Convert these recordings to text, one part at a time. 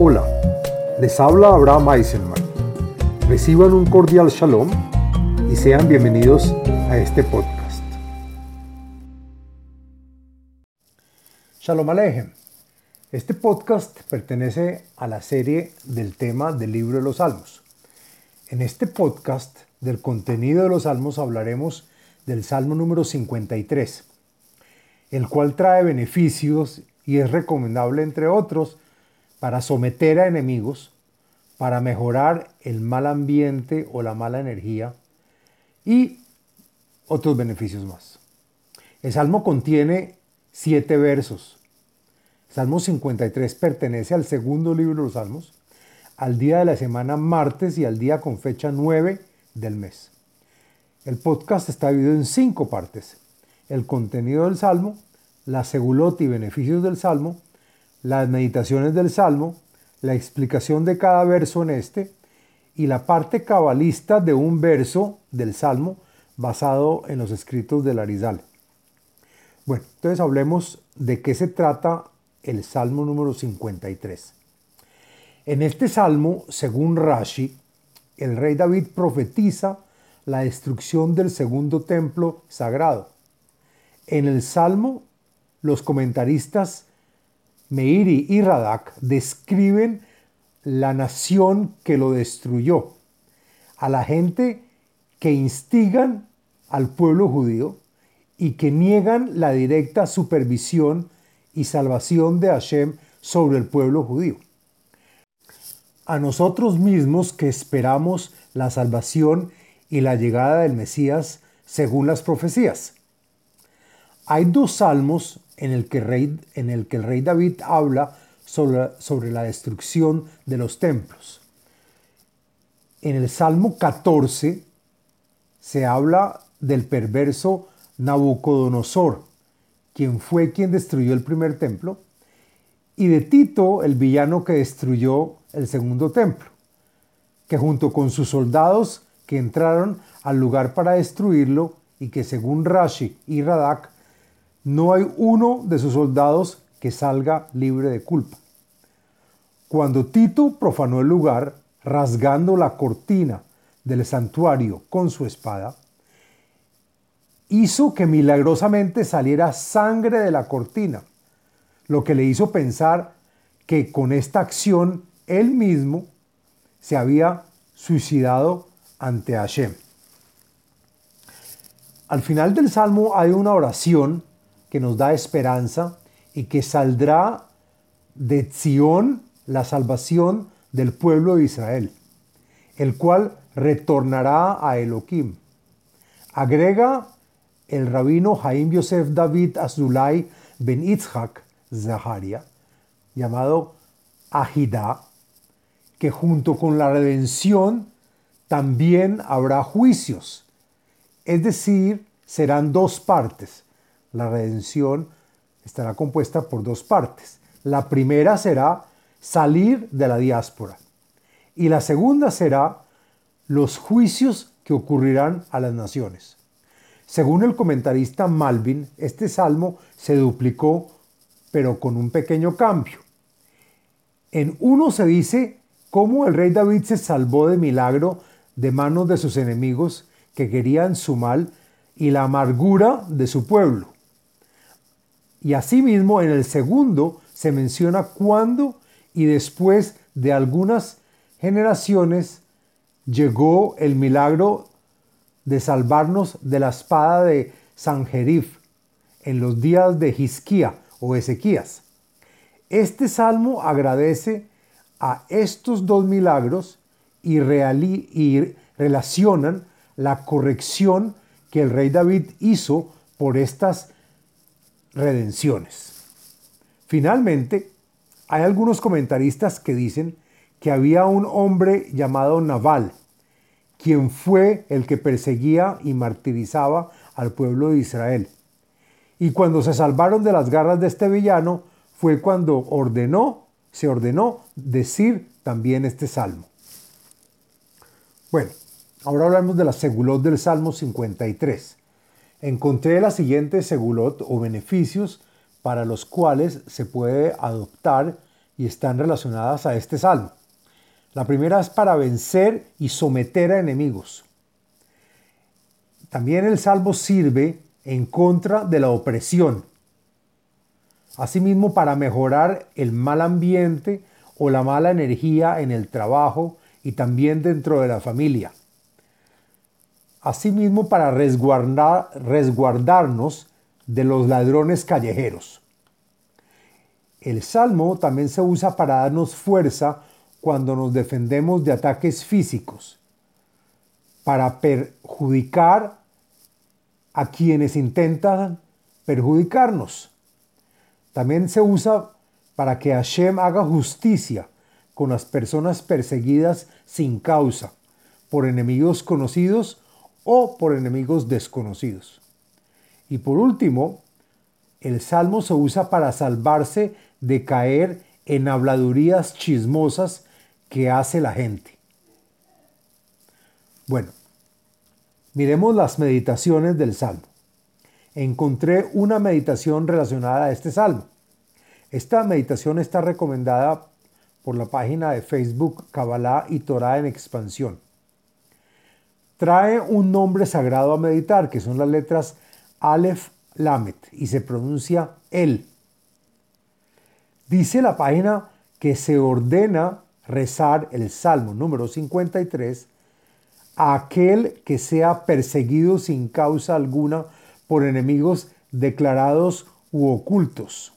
Hola, les habla Abraham Eisenman. Reciban un cordial shalom y sean bienvenidos a este podcast. Shalom Alejem. Este podcast pertenece a la serie del tema del libro de los Salmos. En este podcast del contenido de los Salmos hablaremos del Salmo número 53, el cual trae beneficios y es recomendable, entre otros, para someter a enemigos, para mejorar el mal ambiente o la mala energía y otros beneficios más. El Salmo contiene siete versos. Salmo 53 pertenece al segundo libro de los Salmos, al día de la semana martes y al día con fecha 9 del mes. El podcast está dividido en cinco partes. El contenido del Salmo, la segulot y beneficios del Salmo, las meditaciones del Salmo, la explicación de cada verso en este y la parte cabalista de un verso del Salmo basado en los escritos del Arizal. Bueno, entonces hablemos de qué se trata el Salmo número 53. En este Salmo, según Rashi, el rey David profetiza la destrucción del segundo templo sagrado. En el Salmo, los comentaristas Meiri y Radak describen la nación que lo destruyó, a la gente que instigan al pueblo judío y que niegan la directa supervisión y salvación de Hashem sobre el pueblo judío. A nosotros mismos que esperamos la salvación y la llegada del Mesías según las profecías. Hay dos salmos en el que, rey, en el, que el rey David habla sobre, sobre la destrucción de los templos. En el Salmo 14 se habla del perverso Nabucodonosor, quien fue quien destruyó el primer templo, y de Tito, el villano que destruyó el segundo templo, que junto con sus soldados que entraron al lugar para destruirlo y que según Rashi y Radak no hay uno de sus soldados que salga libre de culpa. Cuando Tito profanó el lugar, rasgando la cortina del santuario con su espada, hizo que milagrosamente saliera sangre de la cortina, lo que le hizo pensar que con esta acción él mismo se había suicidado ante Hashem. Al final del salmo hay una oración que nos da esperanza y que saldrá de Sión la salvación del pueblo de Israel, el cual retornará a Elohim. Agrega el rabino Jaim Yosef David Azulay ben Itzhak Zaharia, llamado Ahidá, que junto con la redención también habrá juicios, es decir, serán dos partes, la redención estará compuesta por dos partes. La primera será salir de la diáspora y la segunda será los juicios que ocurrirán a las naciones. Según el comentarista Malvin, este salmo se duplicó, pero con un pequeño cambio. En uno se dice cómo el rey David se salvó de milagro de manos de sus enemigos que querían su mal y la amargura de su pueblo. Y asimismo en el segundo se menciona cuándo y después de algunas generaciones llegó el milagro de salvarnos de la espada de Sanjerif en los días de Hisquía o Ezequías. Este salmo agradece a estos dos milagros y, y relacionan la corrección que el rey David hizo por estas redenciones. Finalmente, hay algunos comentaristas que dicen que había un hombre llamado Naval, quien fue el que perseguía y martirizaba al pueblo de Israel. Y cuando se salvaron de las garras de este villano, fue cuando ordenó, se ordenó decir también este salmo. Bueno, ahora hablamos de la segulot del Salmo 53 encontré la siguiente segulot o beneficios para los cuales se puede adoptar y están relacionadas a este salmo. La primera es para vencer y someter a enemigos. También el salmo sirve en contra de la opresión. Asimismo, para mejorar el mal ambiente o la mala energía en el trabajo y también dentro de la familia. Asimismo, para resguardar, resguardarnos de los ladrones callejeros. El salmo también se usa para darnos fuerza cuando nos defendemos de ataques físicos, para perjudicar a quienes intentan perjudicarnos. También se usa para que Hashem haga justicia con las personas perseguidas sin causa, por enemigos conocidos o por enemigos desconocidos. Y por último, el salmo se usa para salvarse de caer en habladurías chismosas que hace la gente. Bueno, miremos las meditaciones del Salmo. Encontré una meditación relacionada a este Salmo. Esta meditación está recomendada por la página de Facebook Kabbalah y Torah en expansión. Trae un nombre sagrado a meditar, que son las letras Aleph Lamet, y se pronuncia El. Dice la página que se ordena rezar el Salmo número 53 a aquel que sea perseguido sin causa alguna por enemigos declarados u ocultos.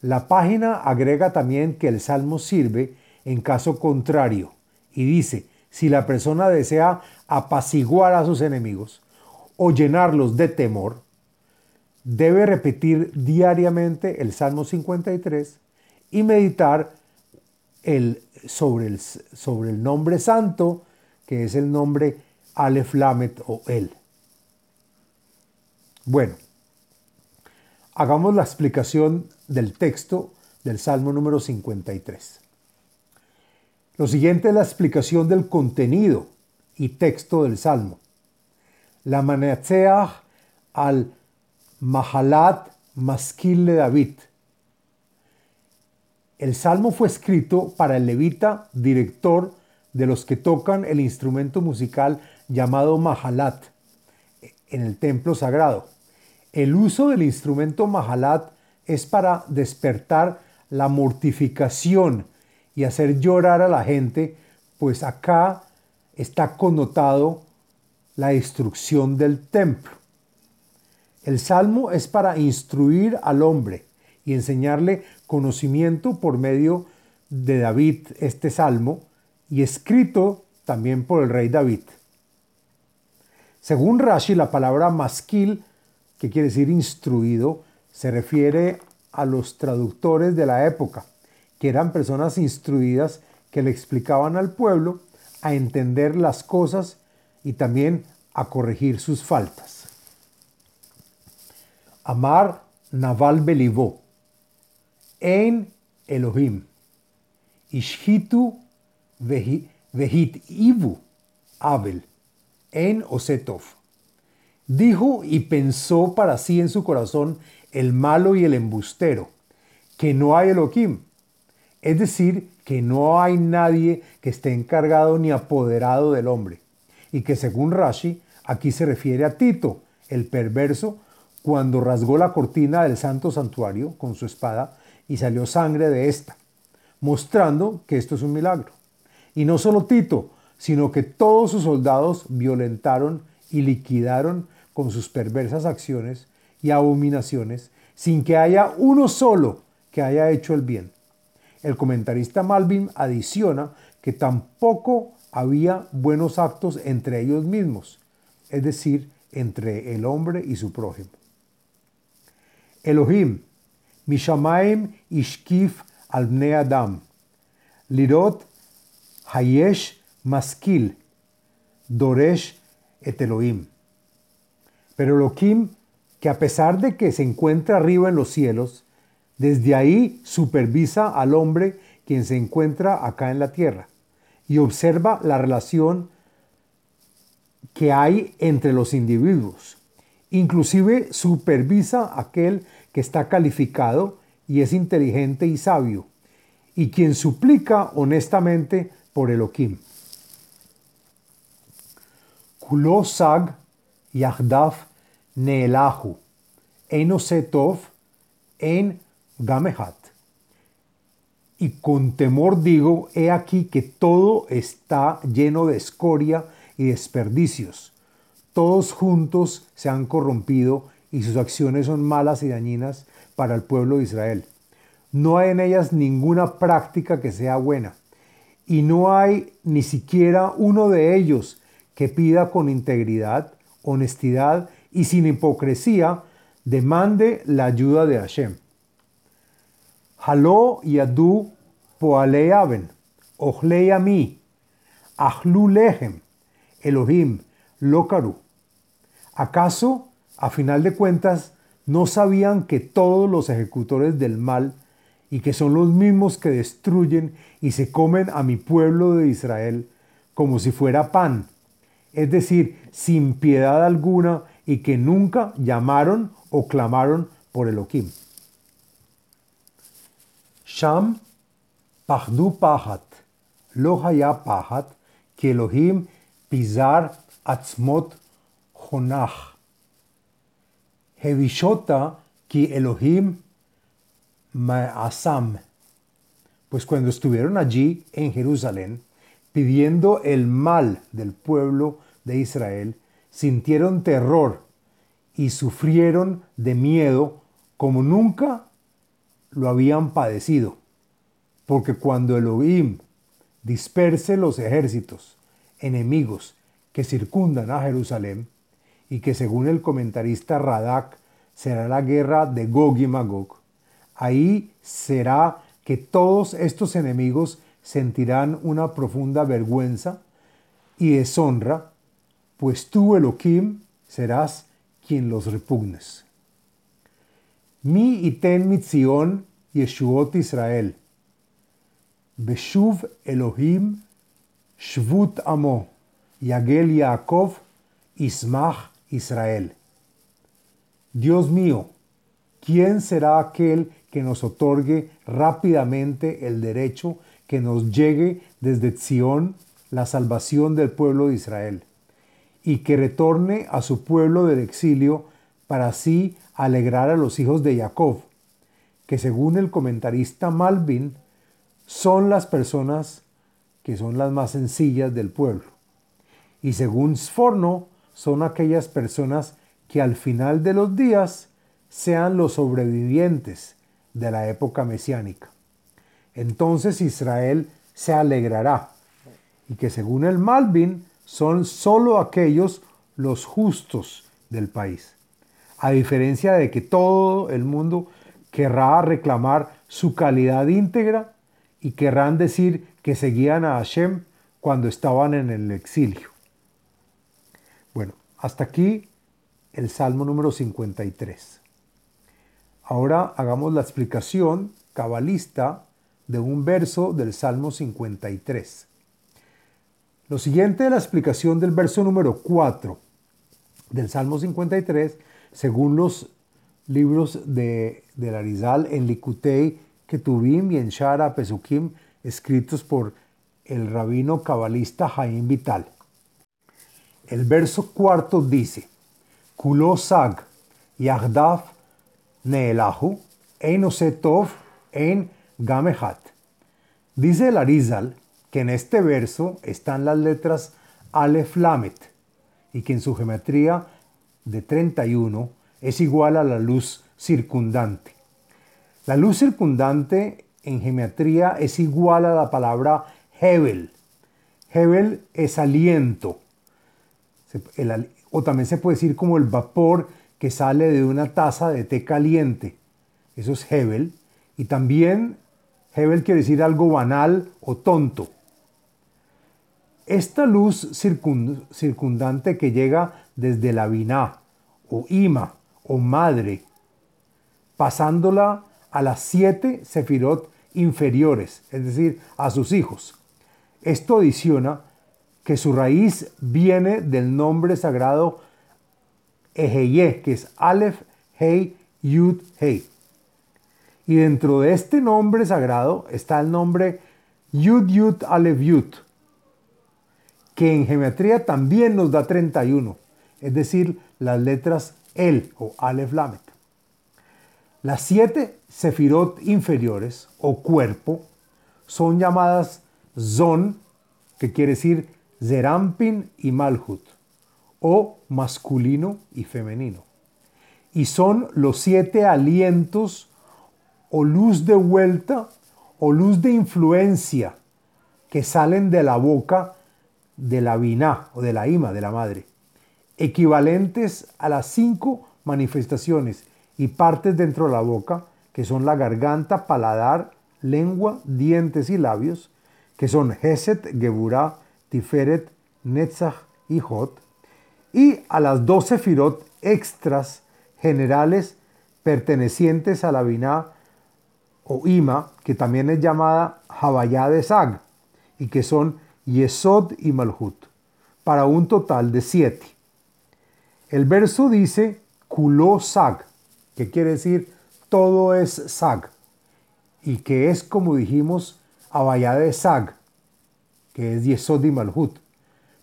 La página agrega también que el Salmo sirve en caso contrario y dice, si la persona desea apaciguar a sus enemigos o llenarlos de temor, debe repetir diariamente el Salmo 53 y meditar el, sobre, el, sobre el nombre santo, que es el nombre Aleph Lamet o El. Bueno, hagamos la explicación del texto del Salmo número 53. Lo siguiente es la explicación del contenido y texto del Salmo. La Manatzeach al Mahalat Maskil de David el salmo fue escrito para el levita, director de los que tocan el instrumento musical llamado mahalat en el templo sagrado. El uso del instrumento mahalat es para despertar la mortificación y hacer llorar a la gente, pues acá está connotado la destrucción del templo. El salmo es para instruir al hombre y enseñarle conocimiento por medio de David, este salmo, y escrito también por el rey David. Según Rashi, la palabra masquil, que quiere decir instruido, se refiere a los traductores de la época, que eran personas instruidas que le explicaban al pueblo a entender las cosas y también a corregir sus faltas. Amar Naval Belivó en Elohim. Ishhitu vehit ibu Abel en Osetov. Dijo y pensó para sí en su corazón el malo y el embustero, que no hay Elohim. Es decir, que no hay nadie que esté encargado ni apoderado del hombre. Y que según Rashi, aquí se refiere a Tito, el perverso, cuando rasgó la cortina del santo santuario con su espada y salió sangre de esta, mostrando que esto es un milagro. Y no solo Tito, sino que todos sus soldados violentaron y liquidaron con sus perversas acciones y abominaciones, sin que haya uno solo que haya hecho el bien. El comentarista Malvin adiciona que tampoco había buenos actos entre ellos mismos, es decir, entre el hombre y su prójimo. Elohim, Mishamaim ishkif al adam. Lirot hayesh maskil. Doresh et Elohim. Pero Elohim, que a pesar de que se encuentra arriba en los cielos, desde ahí supervisa al hombre quien se encuentra acá en la tierra y observa la relación que hay entre los individuos. Inclusive supervisa aquel que está calificado y es inteligente y sabio, y quien suplica honestamente por Elohim. Kulo sag yahdaf neelahu, enosetov en gamehat. Y con temor digo, he aquí que todo está lleno de escoria y desperdicios. Todos juntos se han corrompido y sus acciones son malas y dañinas para el pueblo de Israel. No hay en ellas ninguna práctica que sea buena. Y no hay ni siquiera uno de ellos que pida con integridad, honestidad y sin hipocresía, demande la ayuda de Hashem. Haló yadu poale aven, ochlei ami, achlu lehem, Elohim, lokaru. ¿Acaso, a final de cuentas, no sabían que todos los ejecutores del mal y que son los mismos que destruyen y se comen a mi pueblo de Israel como si fuera pan, es decir, sin piedad alguna y que nunca llamaron o clamaron por Elohim. Sham pahdu pahat, lo haya pahat, Elohim pizar atzmot honach. Hevishota ki Elohim Ma'asam. Pues cuando estuvieron allí en Jerusalén, pidiendo el mal del pueblo de Israel, sintieron terror y sufrieron de miedo como nunca lo habían padecido. Porque cuando Elohim disperse los ejércitos enemigos que circundan a Jerusalén, y que según el comentarista Radak será la guerra de Gog y Magog, ahí será que todos estos enemigos sentirán una profunda vergüenza y deshonra, pues tú, Elohim, serás quien los repugnes. Mi iten mitzion Yeshuot Israel. Beshuv Elohim Shvut Amo. Yagel Yaakov Ismach Israel. Dios mío, ¿quién será aquel que nos otorgue rápidamente el derecho que nos llegue desde Sión la salvación del pueblo de Israel? y que retorne a su pueblo del exilio para así alegrar a los hijos de Jacob, que según el comentarista Malvin, son las personas que son las más sencillas del pueblo. Y según Sforno, son aquellas personas que al final de los días sean los sobrevivientes de la época mesiánica. Entonces Israel se alegrará y que según el Malvin son sólo aquellos los justos del país. A diferencia de que todo el mundo querrá reclamar su calidad íntegra y querrán decir que seguían a Hashem cuando estaban en el exilio. Bueno, hasta aquí el Salmo número 53. Ahora hagamos la explicación cabalista de un verso del Salmo 53. Lo siguiente es la explicación del verso número 4 del Salmo 53, según los libros de, la Arizal en Likutei, Ketuvim y en Shara Pesukim, escritos por el rabino cabalista Jaim Vital. El verso cuarto dice, Kulo sag yagdaf neelahu enosetov en gamehat. Dice el Arizal que en este verso están las letras Aleph Lamet y que en su geometría de 31 es igual a la luz circundante. La luz circundante en geometría es igual a la palabra Hebel. Hebel es aliento, o también se puede decir como el vapor que sale de una taza de té caliente. Eso es Hebel. Y también Hebel quiere decir algo banal o tonto. Esta luz circundante que llega desde la Biná, o Ima, o Madre, pasándola a las siete sefirot inferiores, es decir, a sus hijos. Esto adiciona que su raíz viene del nombre sagrado Eheye, que es Aleph, Hei, Yud, Hei. Y dentro de este nombre sagrado está el nombre Yud Yud Aleph Yud, que en geometría también nos da 31, es decir, las letras El o Aleph Lamet. Las siete sefirot inferiores o cuerpo son llamadas Zon, que quiere decir Zerampin y Malhut, o masculino y femenino. Y son los siete alientos o luz de vuelta o luz de influencia que salen de la boca de la Biná o de la Ima, de la madre, equivalentes a las cinco manifestaciones y partes dentro de la boca, que son la garganta, paladar, lengua, dientes y labios, que son Geset, Geburah, Tiferet, Netzach y Hot, y a las doce firot extras generales pertenecientes a la Biná o Ima, que también es llamada Havayá de Sag, y que son Yesod y Malhut, para un total de siete. El verso dice Kuló Sag, que quiere decir todo es Sag, y que es como dijimos Havayá de Sag, que es Yesod y Malhut.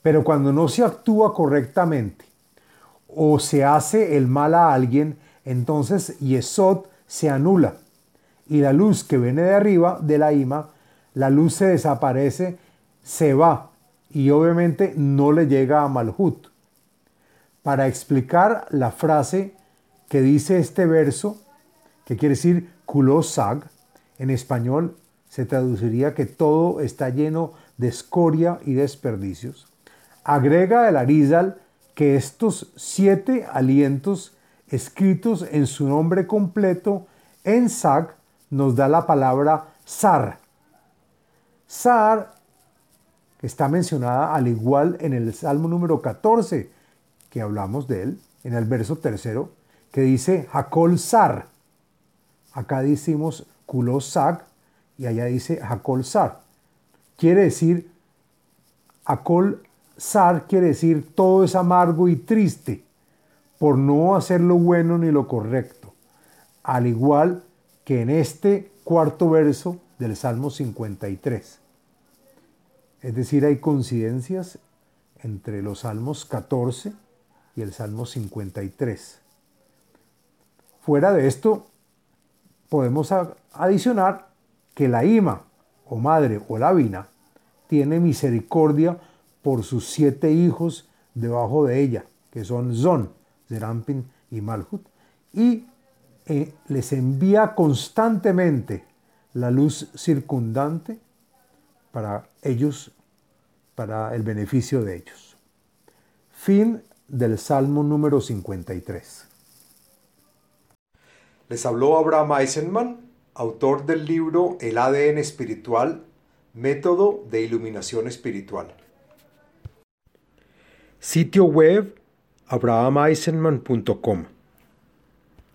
Pero cuando no se actúa correctamente o se hace el mal a alguien, entonces Yesod se anula y la luz que viene de arriba de la ima, la luz se desaparece, se va y obviamente no le llega a Malhut. Para explicar la frase que dice este verso, que quiere decir kulosag, en español se traduciría que todo está lleno de escoria y desperdicios. Agrega el Arizal que estos siete alientos escritos en su nombre completo en Sag nos da la palabra Sar. Sar, está mencionada al igual en el Salmo número 14, que hablamos de él, en el verso tercero, que dice Hakol Sar. Acá decimos Kulos Sag y allá dice Hakol Sar. Quiere decir, Hakol Sar quiere decir todo es amargo y triste por no hacer lo bueno ni lo correcto. Al igual que en este cuarto verso del Salmo 53. Es decir, hay coincidencias entre los Salmos 14 y el Salmo 53. Fuera de esto, podemos adicionar que la ima, o madre, o la vina, tiene misericordia por sus siete hijos debajo de ella, que son Zon, Zerampin y Malhut, y eh, les envía constantemente la luz circundante para ellos, para el beneficio de ellos. Fin del Salmo número 53. Les habló Abraham Eisenman, autor del libro El ADN espiritual, método de iluminación espiritual. Sitio web abrahameisenman.com